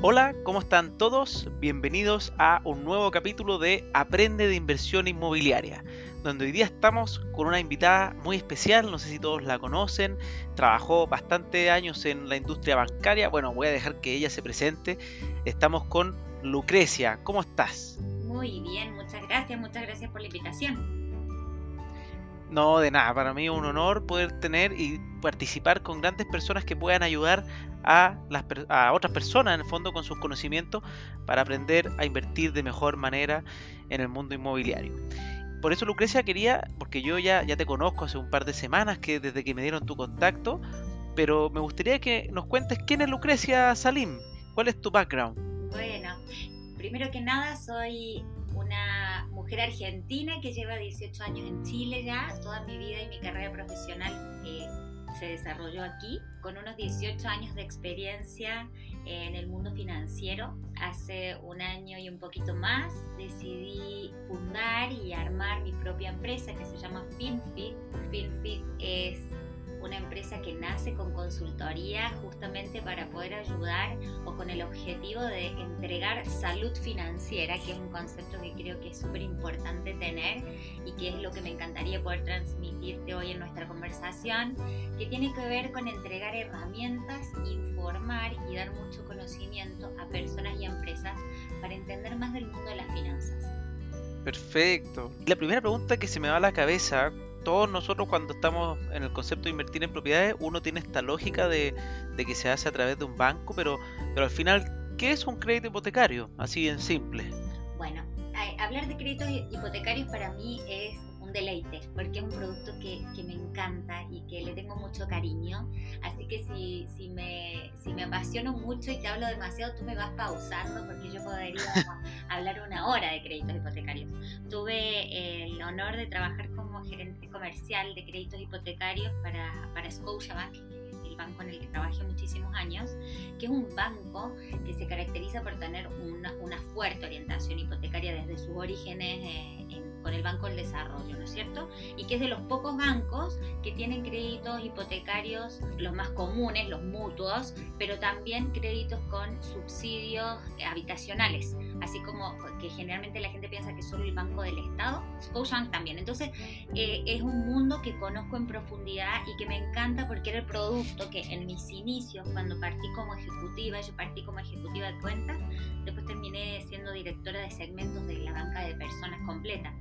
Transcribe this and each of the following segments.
Hola, ¿cómo están todos? Bienvenidos a un nuevo capítulo de Aprende de Inversión Inmobiliaria, donde hoy día estamos con una invitada muy especial, no sé si todos la conocen, trabajó bastante años en la industria bancaria, bueno, voy a dejar que ella se presente, estamos con Lucrecia, ¿cómo estás? Muy bien, muchas gracias, muchas gracias por la invitación. No, de nada, para mí es un honor poder tener y participar con grandes personas que puedan ayudar a, las, a otras personas en el fondo con sus conocimientos para aprender a invertir de mejor manera en el mundo inmobiliario. Por eso Lucrecia quería, porque yo ya, ya te conozco hace un par de semanas que desde que me dieron tu contacto, pero me gustaría que nos cuentes quién es Lucrecia Salim, cuál es tu background. Bueno, primero que nada soy una mujer argentina que lleva 18 años en Chile ya, toda mi vida y mi carrera profesional eh, se desarrolló aquí, con unos 18 años de experiencia en el mundo financiero. Hace un año y un poquito más decidí fundar y armar mi propia empresa que se llama FinFit. FinFit es una empresa que nace con consultoría justamente para poder ayudar o con el objetivo de entregar salud financiera, que es un concepto que creo que es súper importante tener y que es lo que me encantaría poder transmitirte hoy en nuestra conversación, que tiene que ver con entregar herramientas, informar y dar mucho conocimiento a personas y empresas para entender más del mundo de las finanzas. Perfecto. La primera pregunta que se me va a la cabeza todos nosotros cuando estamos en el concepto de invertir en propiedades, uno tiene esta lógica de, que se hace a través de un banco, pero, pero al final, ¿qué es un crédito hipotecario? Así en simple. Bueno, hablar de créditos hipotecarios para mí es un deleite, porque es un producto que, me encanta y que le tengo mucho cariño. Así que si, si, me, si me apasiono mucho y te hablo demasiado, tú me vas pausando porque yo podría hablar una hora de créditos hipotecarios. Tuve el honor de trabajar como gerente comercial de créditos hipotecarios para, para Scotiabank banco en el que trabajé muchísimos años, que es un banco que se caracteriza por tener una, una fuerte orientación hipotecaria desde sus orígenes eh, en con el Banco del Desarrollo, ¿no es cierto? Y que es de los pocos bancos que tienen créditos hipotecarios, los más comunes, los mutuos, pero también créditos con subsidios habitacionales, así como que generalmente la gente piensa que solo el Banco del Estado, Scotiabank también. Entonces, eh, es un mundo que conozco en profundidad y que me encanta porque era el producto que en mis inicios, cuando partí como ejecutiva, yo partí como ejecutiva de cuentas, después terminé siendo directora de segmentos de la banca de personas completa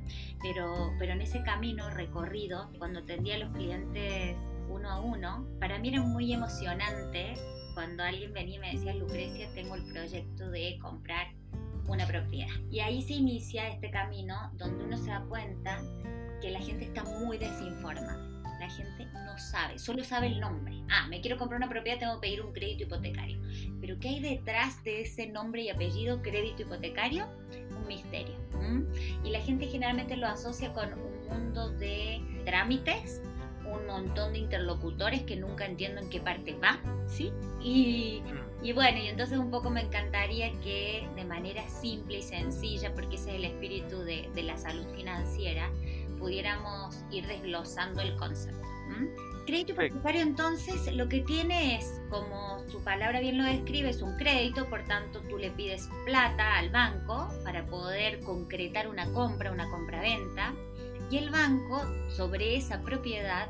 pero, pero en ese camino recorrido, cuando atendía a los clientes uno a uno, para mí era muy emocionante cuando alguien venía y me decía, Lucrecia, tengo el proyecto de comprar una propiedad. Y ahí se inicia este camino donde uno se da cuenta que la gente está muy desinformada. La gente no sabe, solo sabe el nombre. Ah, me quiero comprar una propiedad, tengo que pedir un crédito hipotecario. Pero ¿qué hay detrás de ese nombre y apellido crédito hipotecario? Un misterio. Y la gente generalmente lo asocia con un mundo de trámites, un montón de interlocutores que nunca entiendo en qué parte va, ¿sí? Y, y, bueno, y entonces un poco me encantaría que de manera simple y sencilla, porque ese es el espíritu de, de la salud financiera, pudiéramos ir desglosando el concepto. Crédito hipotecario entonces lo que tiene es, como su palabra bien lo describe, es un crédito, por tanto tú le pides plata al banco para poder concretar una compra, una compra-venta, y el banco sobre esa propiedad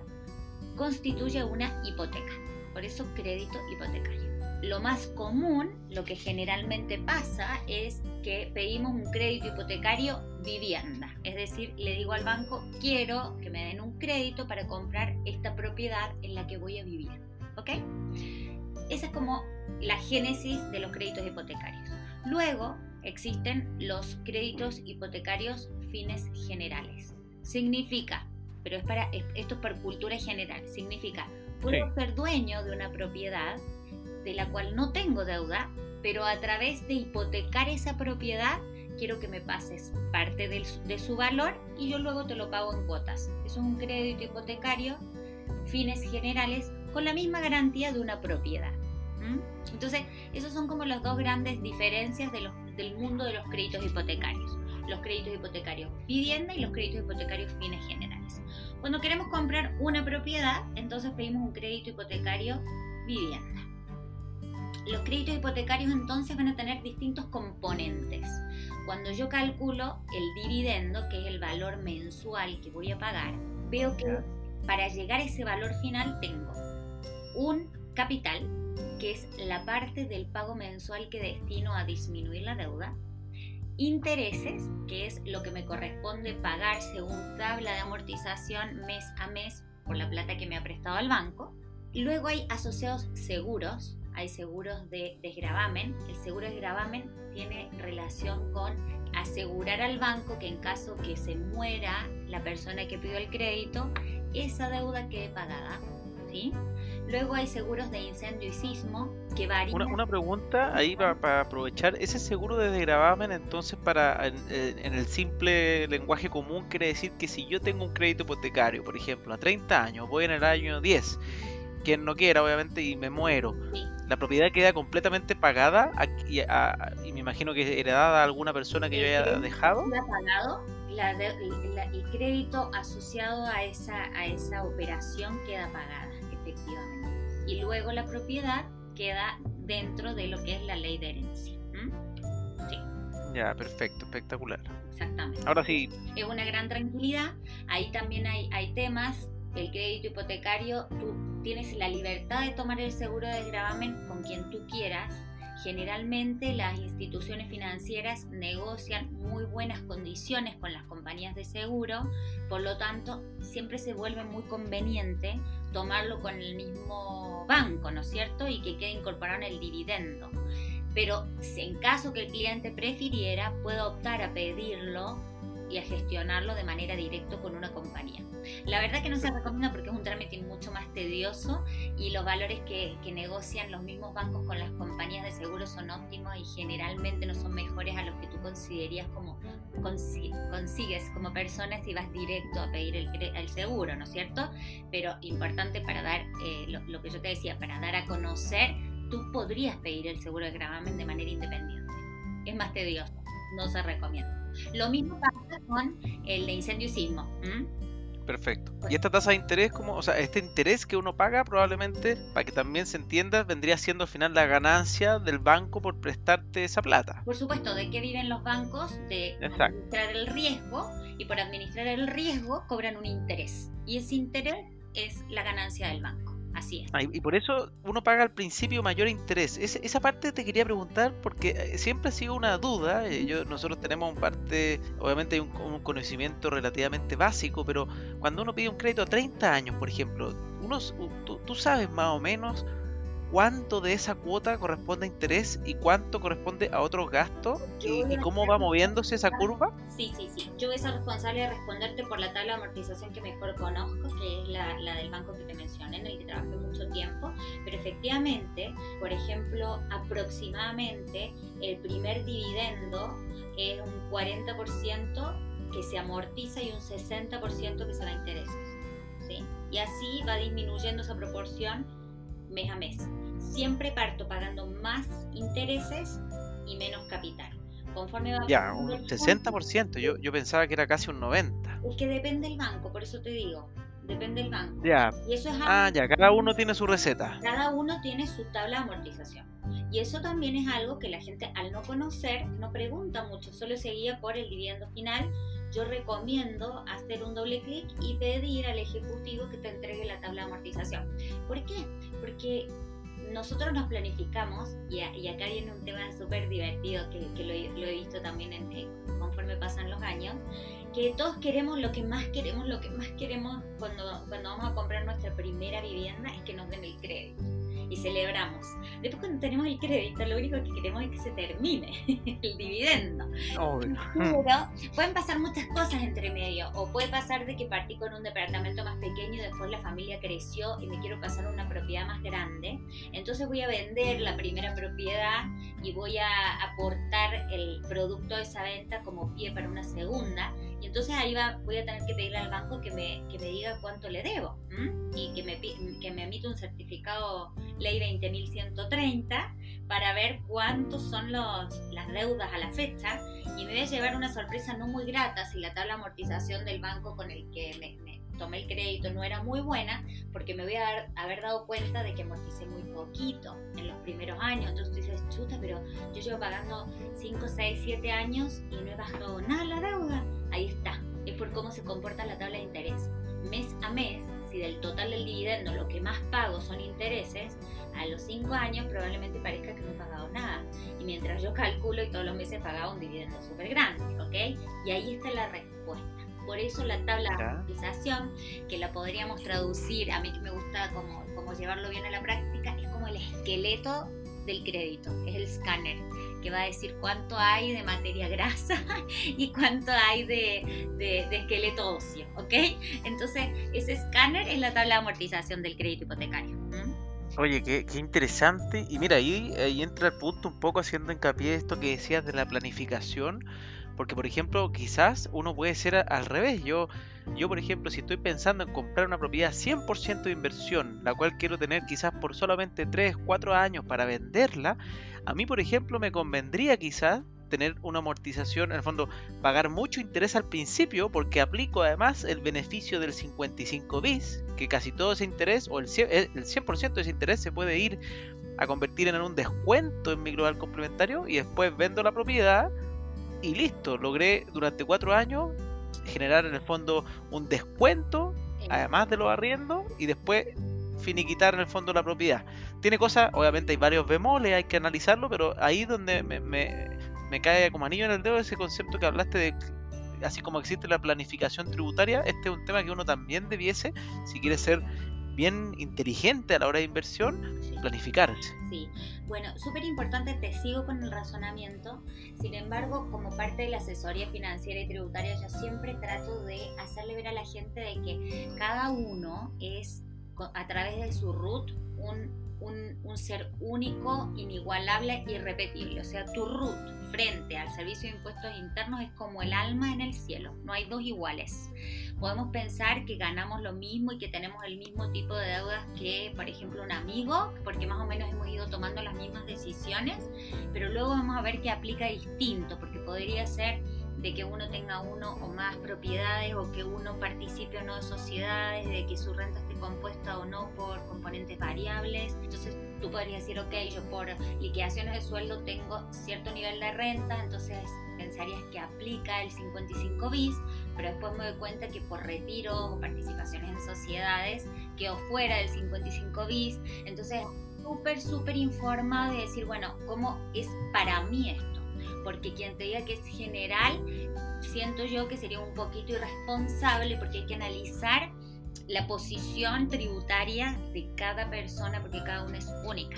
constituye una hipoteca, por eso crédito hipotecario. Lo más común, lo que generalmente pasa, es que pedimos un crédito hipotecario vivienda. Es decir, le digo al banco, quiero que me den un crédito para comprar esta propiedad en la que voy a vivir. ¿Ok? Esa es como la génesis de los créditos hipotecarios. Luego existen los créditos hipotecarios fines generales. Significa, pero es para, esto es por cultura general, significa, puedo ser dueño de una propiedad de la cual no tengo deuda, pero a través de hipotecar esa propiedad quiero que me pases parte de su valor y yo luego te lo pago en cuotas. Es un crédito hipotecario, fines generales, con la misma garantía de una propiedad. Entonces, esas son como las dos grandes diferencias del mundo de los créditos hipotecarios. Los créditos hipotecarios vivienda y los créditos hipotecarios fines generales. Cuando queremos comprar una propiedad, entonces pedimos un crédito hipotecario vivienda. Los créditos hipotecarios entonces van a tener distintos componentes. Cuando yo calculo el dividendo, que es el valor mensual que voy a pagar, veo que para llegar a ese valor final tengo un capital, que es la parte del pago mensual que destino a disminuir la deuda, intereses, que es lo que me corresponde pagar según tabla de amortización mes a mes por la plata que me ha prestado el banco. Luego hay asociados seguros, hay seguros de desgravamen. El seguro de desgravamen tiene relación con asegurar al banco que en caso que se muera la persona que pidió el crédito, esa deuda quede pagada. ¿sí? Luego hay seguros de incendio y sismo que varían. Una, pregunta ahí para, aprovechar. Ese seguro de desgravamen, entonces, para en, el simple lenguaje común, quiere decir que si yo tengo un crédito hipotecario, por ejemplo, a 30 años, voy en el año 10, quien no quiera, obviamente, y me muero. La propiedad queda completamente pagada y, me imagino que heredada a alguna persona que yo haya dejado. pagado, el crédito asociado a esa, a esa operación queda pagada, efectivamente. Y luego la propiedad queda dentro de lo que es la ley de herencia. Sí. Ya, perfecto, espectacular. Exactamente. Ahora sí. Es una gran tranquilidad. Ahí también hay, hay temas. El crédito hipotecario, tú tienes la libertad de tomar el seguro de gravamen con quien tú quieras Generalmente las instituciones financieras negocian muy buenas condiciones con las compañías de seguro, por lo tanto siempre se vuelve muy conveniente tomarlo con el mismo banco, ¿no es cierto? Y que quede incorporado en el dividendo. Pero en caso que el cliente prefiriera, puede optar a pedirlo y a gestionarlo de manera directa con una compañía. La verdad que no se recomienda porque es un trámite mucho más tedioso y los valores que, negocian los mismos bancos con las compañías de seguros son óptimos y generalmente no son mejores a los que tú considerías como consigues como persona si vas directo a pedir el, seguro, ¿no es cierto? Pero importante para dar, eh, lo, lo que yo te decía, para dar a conocer, tú podrías pedir el seguro de gravamen de manera independiente. Es más tedioso, no se recomienda. Lo mismo pasa con el de incendio y sismo. Perfecto. Y esta tasa de interés, como, o sea, este interés que uno paga probablemente, para que también se entienda, vendría siendo al final la ganancia del banco por prestarte esa plata. Por supuesto, ¿de qué viven los bancos? De administrar el riesgo y por administrar el riesgo cobran un interés. Y ese interés es la ganancia del banco. Así es. Ah, y por eso uno paga al principio mayor interés. esa parte te quería preguntar porque eh, siempre ha sido una duda. Eh, yo, nosotros tenemos un parte, obviamente hay un, conocimiento relativamente básico, pero cuando uno pide un crédito a 30 años, por ejemplo, uno, tú sabes más o menos cuánto de esa cuota corresponde a interés y cuánto corresponde a otros gastos y, cómo va moviéndose esa curva? Sí, sí, sí. Yo voy a ser responsable de responderte por la tabla de amortización que mejor conozco, que es la, la del banco que te mencioné, en el que trabajé mucho tiempo. Pero efectivamente, por ejemplo, aproximadamente el primer dividendo es un 40% que se amortiza y un 60% que se da intereses. ¿sí? Y así va disminuyendo esa proporción mes a mes. Siempre parto pagando más intereses y menos capital. Conforme va ya, un 60%, yo, yo pensaba que era casi un 90%. Es que depende del banco, por eso te digo, depende del banco. Ya. Y eso es ah, ya, cada uno tiene su receta. Cada uno tiene su tabla de amortización. Y eso también es algo que la gente al no conocer no pregunta mucho, solo se guía por el dividendo final yo recomiendo hacer un doble clic y pedir al ejecutivo que te entregue la tabla de amortización. ¿Por qué? Porque nosotros nos planificamos, y, acá viene un tema súper divertido que, lo, he visto también conforme pasan los años, que todos queremos lo que más queremos, lo que más queremos cuando, cuando vamos a comprar nuestra primera vivienda es que nos den el crédito y celebramos. Después cuando tenemos el crédito, lo único que queremos es que se termine el dividendo. Pero pueden pasar muchas cosas entre medio, o puede pasar de que partí con un departamento más pequeño y después la familia creció y me quiero pasar a una propiedad más grande. Entonces voy a vender la primera propiedad y voy a aportar el producto de esa venta como pie para una segunda. Y entonces ahí va, voy a tener que pedirle al banco que me, que me diga cuánto le debo y que me, que me emita un certificado ley 20.130 para ver cuántos son los, las deudas a la fecha y me voy a llevar una sorpresa no muy grata si la tabla amortización del banco con el que me, tomé el crédito no era muy buena porque me voy a haber, dado cuenta de que amorticé muy poquito en los primeros años. Entonces tú dices, chuta, pero yo llevo pagando 5, 6, 7 años y no he bajado nada la deuda. Ahí está, es por cómo se comporta la tabla de interés. Mes a mes, si del total del dividendo lo que más pago son intereses, a los 5 años probablemente parezca que no he pagado nada. Y mientras yo calculo y todos los meses he pagado un dividendo súper grande, ¿ok? Y ahí está la respuesta. Por eso la tabla de amortización, que la podríamos traducir, a mí que me gusta como, como llevarlo bien a la práctica, es como el esqueleto del crédito, es el escáner, que va a decir cuánto hay de materia grasa y cuánto hay de, de, esqueleto óseo, ¿ok? Entonces, ese escáner es la tabla de amortización del crédito hipotecario. Oye, qué, qué, interesante. Y mira, ahí, ahí entra el punto un poco haciendo hincapié esto que decías de la planificación porque, por ejemplo, quizás uno puede ser al revés. Yo, yo, por ejemplo, si estoy pensando en comprar una propiedad 100% de inversión, la cual quiero tener quizás por solamente 3, 4 años para venderla, a mí, por ejemplo, me convendría quizás tener una amortización, en el fondo, pagar mucho interés al principio, porque aplico además el beneficio del 55 bis, que casi todo ese interés, o el 100%, el 100 de ese interés se puede ir a convertir en un descuento en mi global complementario y después vendo la propiedad y listo, logré durante cuatro años generar en el fondo un descuento, además de los arriendos, y después finiquitar en el fondo la propiedad. Tiene cosas, obviamente hay varios bemoles, hay que analizarlo, pero ahí donde me, me, me cae como anillo en el dedo ese concepto que hablaste de así como existe la planificación tributaria, este es un tema que uno también debiese, si quiere ser bien inteligente a la hora de inversión, planificarse. Sí, bueno, súper importante, te sigo con el razonamiento. Sin embargo, como parte de la asesoría financiera y tributaria, yo siempre trato de hacerle ver a la gente de que cada uno es, a través de su root, un un, ser único, inigualable, irrepetible. O sea, tu root frente al servicio de impuestos internos es como el alma en el cielo. No hay dos iguales. Podemos pensar que ganamos lo mismo y que tenemos el mismo tipo de deudas que, por ejemplo, un amigo, porque más o menos hemos ido tomando las mismas decisiones, pero luego vamos a ver que aplica distinto, porque podría ser de que uno tenga uno o más propiedades o que uno participe o no de sociedades, de que su renta esté compuesta o no por componentes variables. Entonces tú podrías decir, ok, yo por liquidaciones de sueldo tengo cierto nivel de renta, entonces pensarías que aplica el 55 bis, pero después me doy cuenta que por retiros o participaciones en sociedades quedo fuera del 55 bis. Entonces súper, súper informado de decir, bueno, ¿cómo es para mí esto? Porque quien te diga que es general, siento yo que sería un poquito irresponsable porque hay que analizar la posición tributaria de cada persona porque cada una es única.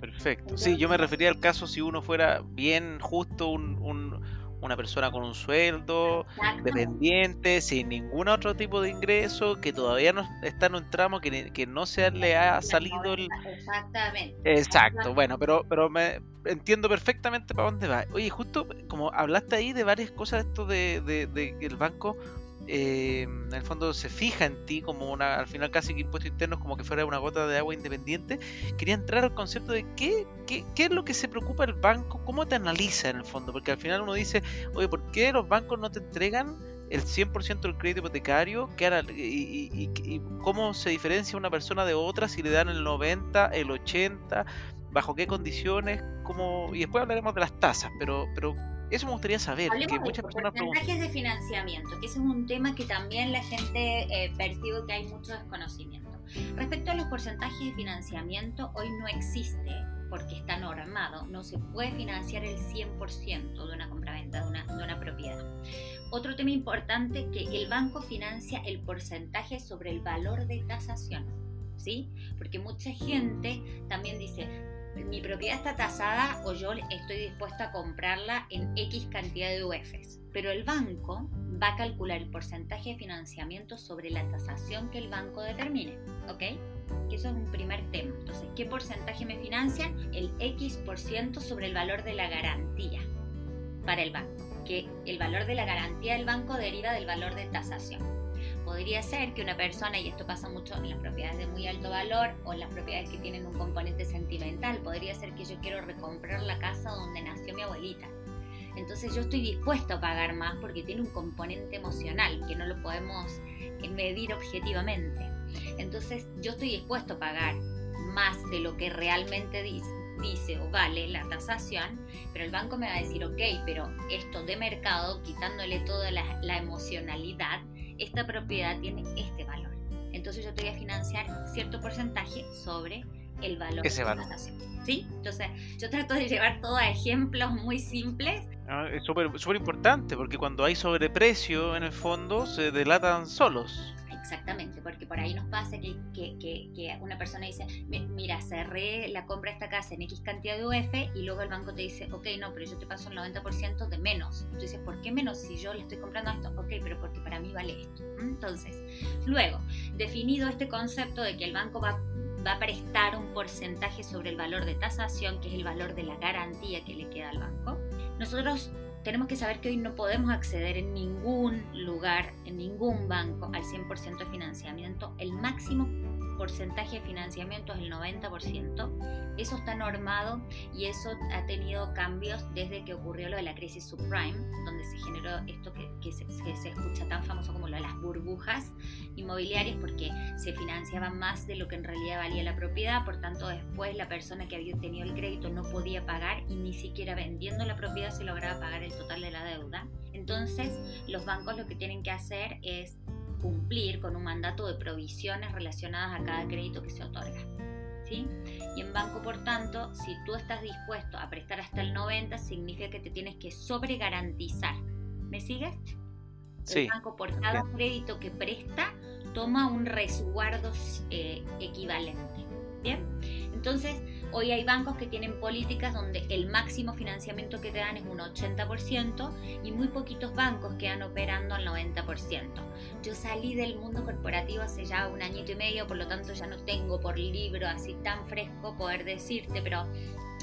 Perfecto. Sí, yo me refería al caso si uno fuera bien justo, un, una persona con un sueldo, dependiente, sin ningún otro tipo de ingreso, que todavía no está en un tramo que, que no se le ha salido el... Exactamente. Exacto, bueno, pero, pero me entiendo perfectamente para dónde va. Oye, justo como hablaste ahí de varias cosas, esto de, de, de el banco eh, en el fondo se fija en ti como una, al final casi que impuestos internos como que fuera una gota de agua independiente, quería entrar al concepto de qué, qué, qué, es lo que se preocupa el banco, cómo te analiza en el fondo, porque al final uno dice, oye, ¿por qué los bancos no te entregan el 100% del crédito hipotecario? y, y, cómo se diferencia una persona de otra si le dan el 90, el 80? ¿Bajo qué condiciones? Cómo, y después hablaremos de las tasas, pero, pero eso me gustaría saber. que muchas personas porcentajes de financiamiento, que ese es un tema que también la gente eh, percibe que hay mucho desconocimiento. Respecto a los porcentajes de financiamiento, hoy no existe porque está normado, no se puede financiar el 100% de una compraventa de una, de una propiedad. Otro tema importante que el banco financia el porcentaje sobre el valor de tasación, ¿sí? Porque mucha gente también dice, mi propiedad está tasada o yo estoy dispuesta a comprarla en X cantidad de UFs. Pero el banco va a calcular el porcentaje de financiamiento sobre la tasación que el banco determine, ¿ok? Que eso es un primer tema. Entonces, ¿qué porcentaje me financian? El X por ciento sobre el valor de la garantía para el banco. Que el valor de la garantía del banco deriva del valor de tasación podría ser que una persona, y esto pasa mucho en las propiedades de muy alto valor o en las propiedades que tienen un componente sentimental, podría ser que yo quiero recomprar la casa donde nació mi abuelita. Entonces yo estoy dispuesto a pagar más porque tiene un componente emocional que no lo podemos medir objetivamente. Entonces yo estoy dispuesto a pagar más de lo que realmente dice, dice o vale la tasación, pero el banco me va a decir, ok, pero esto de mercado, quitándole toda la, la emocionalidad, esta propiedad tiene este valor. Entonces yo te voy a financiar cierto porcentaje sobre el valor Ese de valor. la tasación. ¿Sí? Entonces yo trato de llevar todo a ejemplos muy simples Ah, Es súper súper importante porque cuando hay sobreprecio en el fondo se delatan solos. Exactamente, porque por ahí nos pasa que, que, que, que una persona dice, "Mi- mira, cerré la compra de esta casa en X cantidad de UF y luego el banco te dice, ok, no, pero yo te paso el 90% de menos. Tú dices, ¿por qué menos si yo le estoy comprando esto? Ok, pero porque para mí vale esto. ¿Mm? Entonces, luego, definido este concepto de que el banco va, va a prestar un porcentaje sobre el valor de tasación, que es el valor de la garantía que le queda al banco, nosotros tenemos que saber que hoy no podemos acceder en ningún lugar, en ningún banco, al 100% de financiamiento. El máximo porcentaje de financiamiento es el 90%. Eso está normado y eso ha tenido cambios desde que ocurrió lo de la crisis subprime, donde se generó esto que, que se, que se escucha tan famoso como lo de las burbujas inmobiliarias, porque se financiaba más de lo que en realidad valía la propiedad, por tanto después la persona que había tenido el crédito no podía pagar y ni siquiera vendiendo la propiedad se lograba pagar el total de la deuda. Entonces los bancos lo que tienen que hacer es cumplir con un mandato de provisiones relacionadas a cada crédito que se otorga. ¿sí? Y en banco, por tanto, si tú estás dispuesto a prestar hasta el 90, significa que te tienes que sobregarantizar. ¿Me sigues? Sí. El banco por cada crédito que presta toma un resguardo eh, equivalente. ¿Bien? Entonces, hoy hay bancos que tienen políticas donde el máximo financiamiento que te dan es un 80% y muy poquitos bancos quedan operando al 90%. Yo salí del mundo corporativo hace ya un añito y medio, por lo tanto ya no tengo por libro así tan fresco poder decirte, pero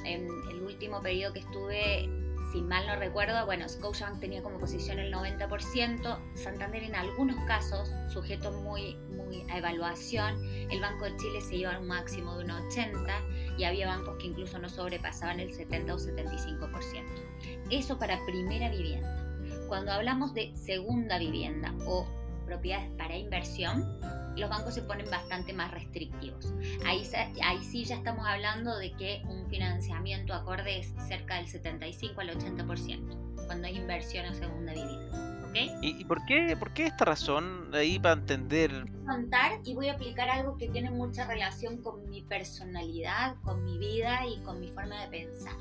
en el último periodo que estuve si mal no recuerdo, bueno, Scotiabank tenía como posición el 90%, Santander en algunos casos, sujeto muy, muy a evaluación, el Banco de Chile se iba a un máximo de un 80% y había bancos que incluso no sobrepasaban el 70 o 75%. Eso para primera vivienda. Cuando hablamos de segunda vivienda o propiedades para inversión, los bancos se ponen bastante más restrictivos. Ahí, ahí sí ya estamos hablando de que un financiamiento acorde es cerca del 75 al 80% cuando hay inversión en segunda vivienda. ¿okay? ¿Y, ¿Y, por, qué, por qué esta razón ahí para entender? contar y voy a aplicar algo que tiene mucha relación con mi personalidad, con mi vida y con mi forma de pensar.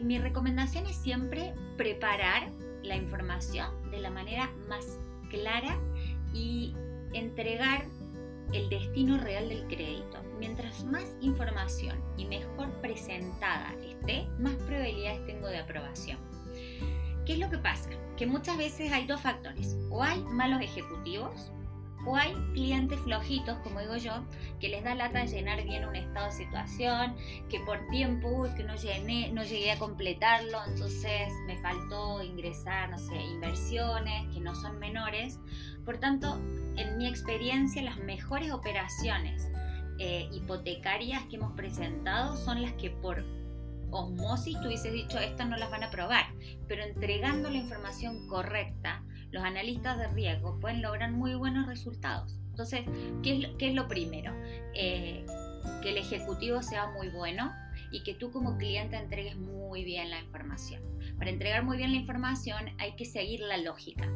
Mi recomendación es siempre preparar la información de la manera más clara y entregar el destino real del crédito. Mientras más información y mejor presentada esté, más probabilidades tengo de aprobación. ¿Qué es lo que pasa? Que muchas veces hay dos factores. O hay malos ejecutivos o hay clientes flojitos, como digo yo, que les da lata llenar bien un estado de situación, que por tiempo, uy, que no, llené, no llegué a completarlo, entonces me faltó ingresar, no sé, inversiones que no son menores. Por tanto, en mi experiencia, las mejores operaciones eh, hipotecarias que hemos presentado son las que por osmosis tú hubieses dicho, estas no las van a probar, pero entregando la información correcta, los analistas de riesgo pueden lograr muy buenos resultados. Entonces, ¿qué es lo, primero? Eh, que el ejecutivo sea muy bueno y que tú como cliente entregues muy bien la información. Para entregar muy bien la información hay que seguir la lógica.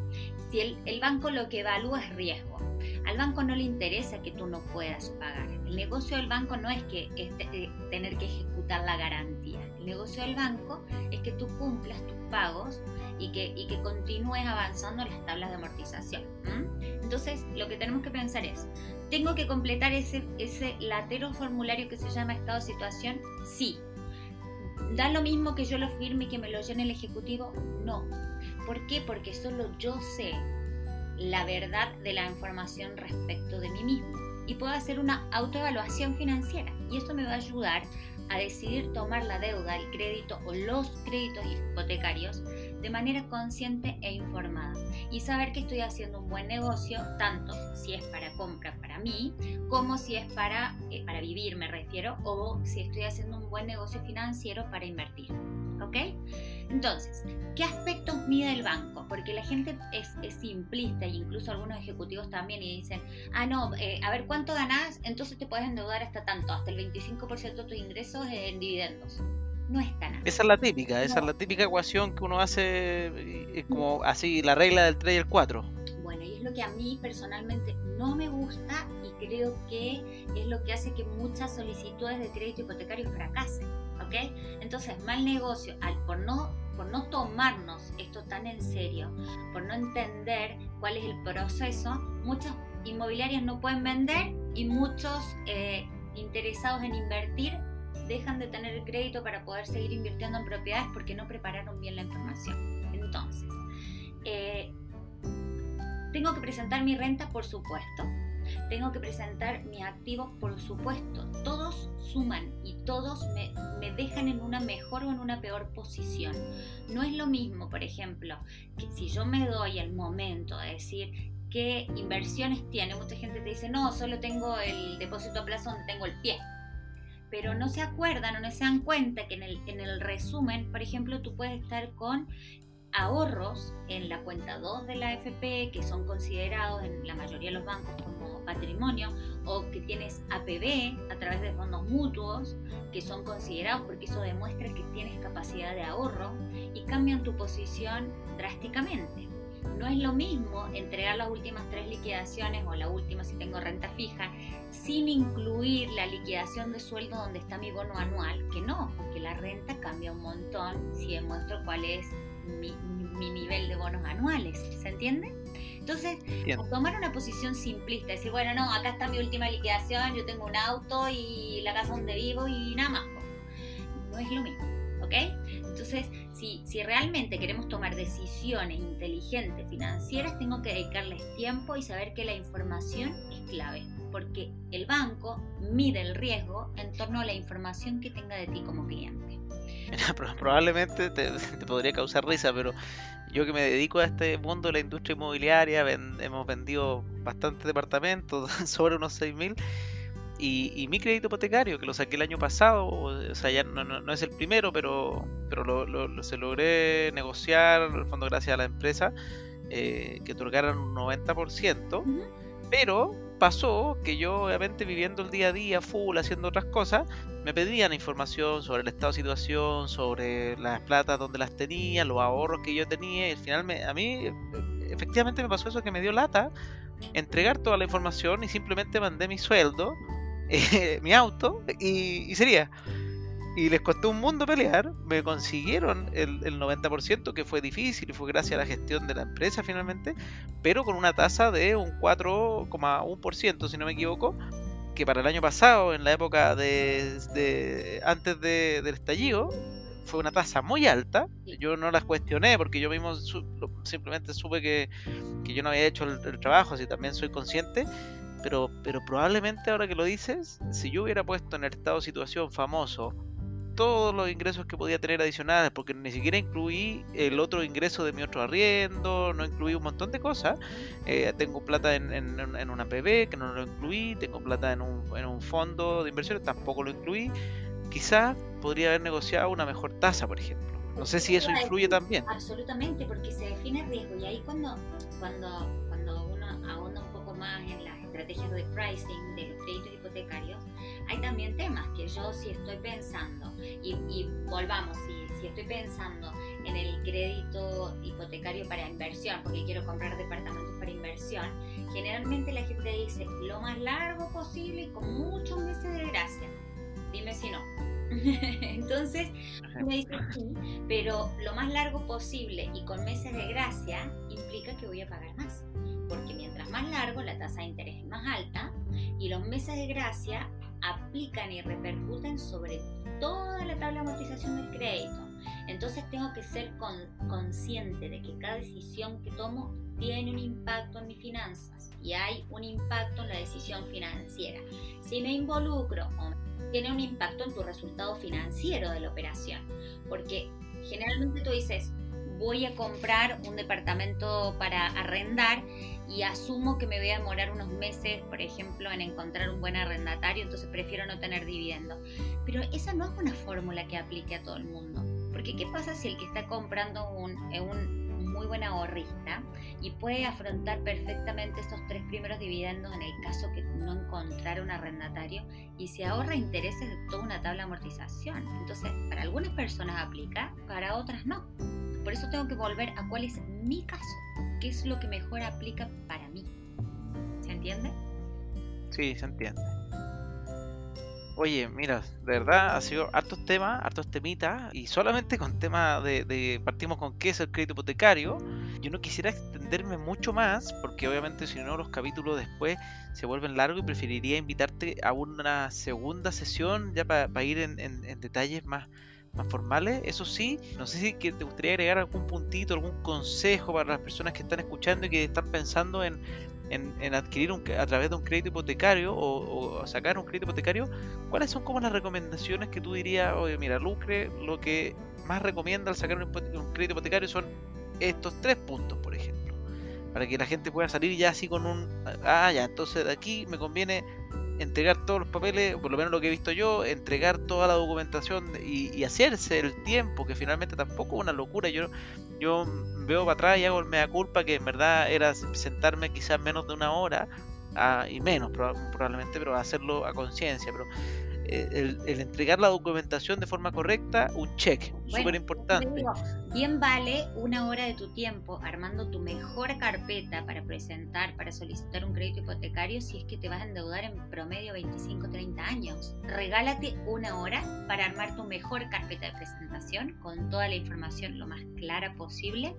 Si el, banco lo que evalúa es riesgo, al banco no le interesa que tú no puedas pagar. El negocio del banco no es que es eh, tener que ejecutar la garantía. El negocio del banco es que tú cumplas tus pagos y que, y que continúes avanzando en las tablas de amortización. ¿Mm? Entonces, lo que tenemos que pensar es, ¿tengo que completar ese, ese latero formulario que se llama estado de situación? Sí. ¿Da lo mismo que yo lo firme y que me lo llene el ejecutivo? No. ¿Por qué? Porque solo yo sé la verdad de la información respecto de mí mismo y puedo hacer una autoevaluación financiera y eso me va a ayudar a decidir tomar la deuda, el crédito o los créditos hipotecarios de manera consciente e informada y saber que estoy haciendo un buen negocio tanto si es para compra para mí como si es para, eh, para vivir me refiero o si estoy haciendo un buen negocio financiero para invertir ¿ok? Entonces, ¿qué aspectos mide el banco? Porque la gente es, simplista e incluso algunos ejecutivos también y dicen, ah, no, eh, a ver cuánto ganás, entonces te puedes endeudar hasta tanto, hasta el 25% de tus ingresos en dividendos. No es tan Esa es la típica, esa es la típica ecuación que uno hace como así, la regla del 3 y el 4. Bueno, y es lo que a mí personalmente no me gusta y creo que es lo que hace que muchas solicitudes de crédito hipotecario fracasen. ¿Ok? Entonces, mal negocio, al, por, no, por no tomarnos esto tan en serio, por no entender cuál es el proceso, muchas inmobiliarias no pueden vender y muchos eh, interesados en invertir dejan de tener crédito para poder seguir invirtiendo en propiedades porque no prepararon bien la información. Entonces, eh, tengo que presentar mi renta, por supuesto. Tengo que presentar mi activo, por supuesto. Todos suman y todos me, me, dejan en una mejor o en una peor posición. No es lo mismo, por ejemplo, que si yo me doy el momento de decir qué inversiones tiene, mucha gente te dice, no, solo tengo el depósito a plazo donde tengo el pie pero no se acuerdan o no se dan cuenta que en el, en el resumen, por ejemplo, tú puedes estar con ahorros en la cuenta 2 de la AFP que son considerados en la mayoría de los bancos como patrimonio o que tienes APB a través de fondos mutuos que son considerados porque eso demuestra que tienes capacidad de ahorro y cambian tu posición drásticamente. No es lo mismo entregar las últimas tres liquidaciones o la última si tengo renta fija sin incluir la liquidación de sueldo donde está mi bono anual, que no, porque la renta cambia un montón si demuestro cuál es mi, nivel de bonos anuales, ¿se entiende? Entonces, tomar una posición simplista, decir, bueno, no, acá está mi última liquidación, yo tengo un auto y la casa donde vivo y nada más, no es lo mismo, ¿ok? Entonces, si, si realmente queremos tomar decisiones inteligentes financieras, tengo que dedicarles tiempo y saber que la información es clave porque el banco mide el riesgo en torno a la información que tenga de ti como cliente. probablemente te, podría causar risa, pero yo que me dedico a este mundo de la industria inmobiliaria, hemos vendido bastantes departamentos, sobre unos 6.000, y, y mi crédito hipotecario, que lo saqué el año pasado, o sea, ya no, es el primero, pero, pero lo, se logré negociar, en el fondo gracias a la empresa, eh, que otorgaran un 90%, pero pasó que yo, obviamente, viviendo el día a día, full, haciendo otras cosas, me pedían información sobre el estado de situación, sobre las platas, donde las tenía, los ahorros que yo tenía, y al final me, a mí, efectivamente, me pasó eso que me dio lata entregar toda la información y simplemente mandé mi sueldo, eh, mi auto, y sería y les costó un mundo pelear, me consiguieron el, 90%, que fue difícil y fue gracias a la gestión de la empresa finalmente, pero con una tasa de un 4,1%, si no me equivoco, que para el año pasado, en la época de, antes del estallido, fue una tasa muy alta. Yo no las cuestioné porque yo mismo simplemente supe que, yo no había hecho el, el trabajo, así también soy consciente. Pero, pero probablemente ahora que lo dices, si yo hubiera puesto en el estado de situación famoso todos los ingresos que podía tener adicionales, porque ni siquiera incluí el otro ingreso de mi otro arriendo, no incluí un montón de cosas. Eh, tengo plata en, en, una PB que no lo incluí, tengo plata en un, en un fondo de inversiones, tampoco lo incluí. Quizás podría haber negociado una mejor tasa, por ejemplo. No sé si eso influye también. Absolutamente, porque se define riesgo y ahí cuando, cuando, cuando uno ahonda un poco más en las estrategias de pricing de los créditos hipotecarios, hay también temas que yo si estoy pensando, y, volvamos, si, si estoy pensando en el crédito hipotecario para inversión, porque quiero comprar departamentos para inversión, generalmente la gente dice lo más largo posible y con muchos meses de gracia. Dime si no. Entonces, me dice sí, pero lo más largo posible y con meses de gracia implica que voy a pagar más. Más largo, la tasa de interés es más alta y los meses de gracia aplican y repercuten sobre toda la tabla de amortización del crédito. Entonces tengo que ser consciente de que cada decisión que tomo tiene un impacto en mis finanzas y hay un impacto en la decisión financiera. Si me involucro, tiene un impacto en tu resultado financiero de la operación, porque generalmente tú dices, voy a comprar un departamento para arrendar y asumo que me voy a demorar unos meses, por ejemplo, en encontrar un buen arrendatario, entonces prefiero no tener dividendo. Pero esa no es una fórmula que aplique a todo el mundo. Porque ¿qué pasa si el que está comprando un, un muy buen ahorrista y puede afrontar perfectamente estos tres primeros dividendos en el caso que no encontrara un arrendatario y se ahorra intereses de toda una tabla de amortización. Entonces, para algunas personas aplica, para otras no. Por eso tengo que volver a cuál es mi caso, qué es lo que mejor aplica para mí. ¿Se entiende? Sí, se entiende. Oye, mira, de verdad ha sido hartos temas, hartos temitas, y solamente con temas de, partimos con qué es el crédito hipotecario. Yo no quisiera extenderme mucho más, porque obviamente si no los capítulos después se vuelven largos y preferiría invitarte a una segunda sesión ya para ir en, detalles más, más formales. Eso sí, no sé si te gustaría agregar algún puntito, algún consejo para las personas que están escuchando y que están pensando en en, adquirir un, a través de un crédito hipotecario o, sacar un crédito hipotecario, ¿cuáles son como las recomendaciones que tú dirías, oye, mira, Lucre, lo que más recomienda al sacar un, crédito hipotecario son estos tres puntos, por ejemplo, para que la gente pueda salir ya así con un, ah, ya, entonces de aquí me conviene entregar todos los papeles, por lo menos lo que he visto yo, entregar toda la documentación y, y hacerse el tiempo, que finalmente tampoco es una locura. Yo, yo veo para atrás y hago el mea culpa que en verdad era sentarme quizás menos de una hora ah, y menos probablemente, pero hacerlo a conciencia. Pero eh, el, entregar la documentación de forma correcta, un check, súper importante. Bien vale una hora de tu tiempo armando tu mejor carpeta para presentar, para solicitar un crédito hipotecario si es que te vas a endeudar en promedio 25, 30 años. Regálate una hora para armar tu mejor carpeta de presentación con toda la información lo más clara posible,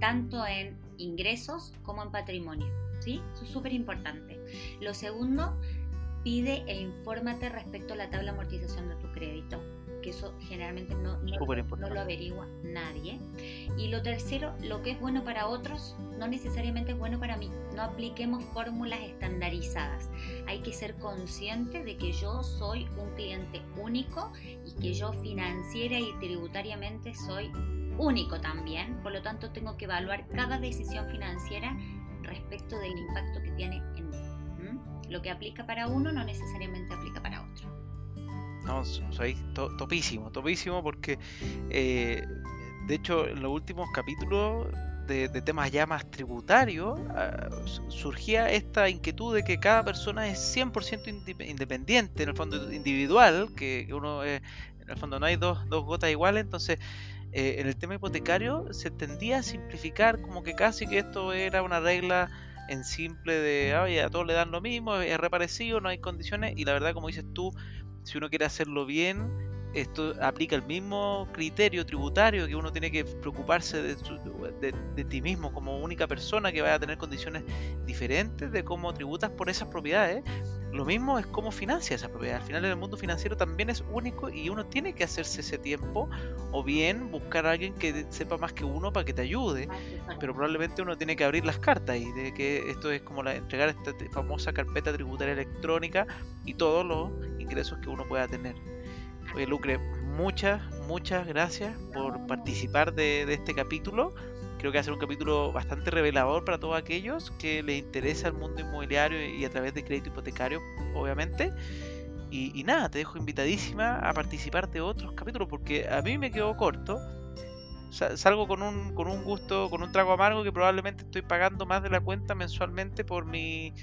tanto en ingresos como en patrimonio. ¿Sí? Eso es súper importante. Lo segundo, pide e infórmate respecto a la tabla de amortización de tu crédito, que eso generalmente no, no, lo averigua nadie. Y lo tercero, lo que es bueno para otros no necesariamente es bueno para mí. No apliquemos fórmulas estandarizadas. Hay que ser consciente de que yo soy un cliente único y que yo financiera y tributariamente soy único también. Por lo tanto, tengo que evaluar cada decisión financiera respecto del impacto que tiene en. Lo que aplica para uno no necesariamente aplica para otro. No, soy topísimo, topísimo porque eh, de hecho en los últimos capítulos de, temas ya más tributarios ah, surgía esta inquietud de que cada persona es 100% independiente, en el fondo individual, que, uno en el fondo no hay dos, dos gotas iguales, entonces eh, en el tema hipotecario se tendía a simplificar como que casi que esto era una regla en simple de, a todos le dan lo mismo, es reparecido, no hay condiciones, y la verdad, como dices tú, si uno quiere hacerlo bien, esto aplica el mismo criterio tributario que uno tiene que preocuparse de, de, ti mismo como única persona que vaya a tener condiciones diferentes de cómo tributas por esas propiedades. Lo mismo es cómo financia esa propiedad. Al final en el mundo financiero también es único y uno tiene que hacerse ese tiempo o bien buscar a alguien que sepa más que uno para que te ayude. Pero probablemente uno tiene que abrir las cartas y de que esto es como la, entregar esta famosa carpeta tributaria electrónica y todos los ingresos que uno pueda tener. Oye, Lucre, muchas, muchas gracias por participar de, este capítulo. Creo que va a ser un capítulo bastante revelador para todos aquellos que les interesa el mundo inmobiliario y a través de crédito hipotecario, obviamente. Y, nada, te dejo invitadísima a participar de otros capítulos porque a mí me quedó corto. Salgo con un, con un gusto, con un trago amargo que probablemente estoy pagando más de la cuenta mensualmente por mi,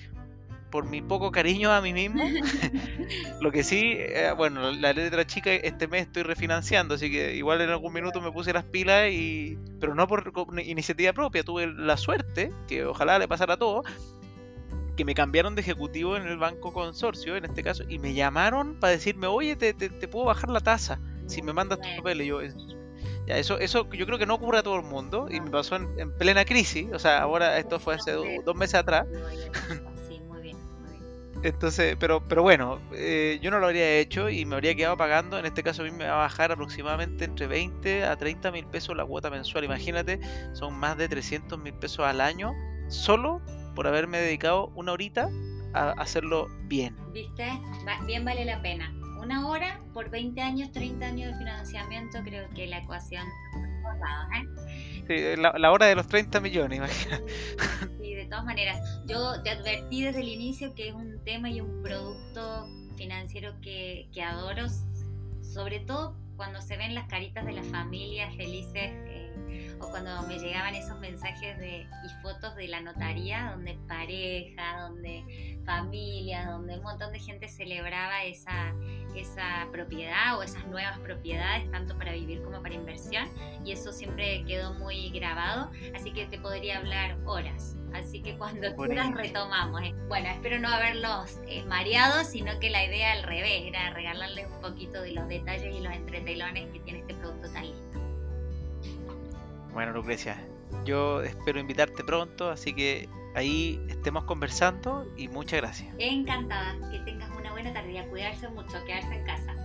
por mi poco cariño a mí mismo. Lo que sí, eh, bueno, la letra chica este mes estoy refinanciando, así que igual en algún minuto me puse las pilas y pero no por iniciativa propia, tuve la suerte, que ojalá le pasara a todo, que me cambiaron de ejecutivo en el banco consorcio, en este caso, y me llamaron para decirme, oye, te, te, puedo bajar la tasa si me mandas tus papeles. Yo, ya, eso, eso yo creo que no ocurre a todo el mundo y me pasó en, plena crisis, o sea, ahora esto fue hace dos meses atrás. Entonces, pero, pero bueno, eh, yo no lo habría hecho y me habría quedado pagando. En este caso a mí me va a bajar aproximadamente entre 20 a 30 mil pesos la cuota mensual. Imagínate, son más de 300 mil pesos al año solo por haberme dedicado una horita a hacerlo bien. ¿Viste? bien vale la pena. Una hora por 20 años, 30 años de financiamiento, creo que la ecuación. ¿eh? Sí, la, hora de los 30 millones, imagínate. Todas maneras. Yo te advertí desde el inicio que es un tema y un producto financiero que, que adoro, sobre todo cuando se ven las caritas de las familias felices eh, o cuando me llegaban esos mensajes de, y fotos de la notaría donde pareja, donde familia, donde un montón de gente celebraba esa, esa propiedad o esas nuevas propiedades, tanto para vivir como para inversión, y eso siempre quedó muy grabado, así que te podría hablar horas. Así que cuando quieras retomamos. ¿eh? Bueno, espero no haberlos eh, mareado, sino que la idea al revés era regalarles un poquito de los detalles y los entretelones que tiene este producto tan lindo. Bueno, Lucrecia, yo espero invitarte pronto, así que ahí estemos conversando y muchas gracias. Encantada, que tengas buena tarde y a cuidarse mucho, quedarse en casa.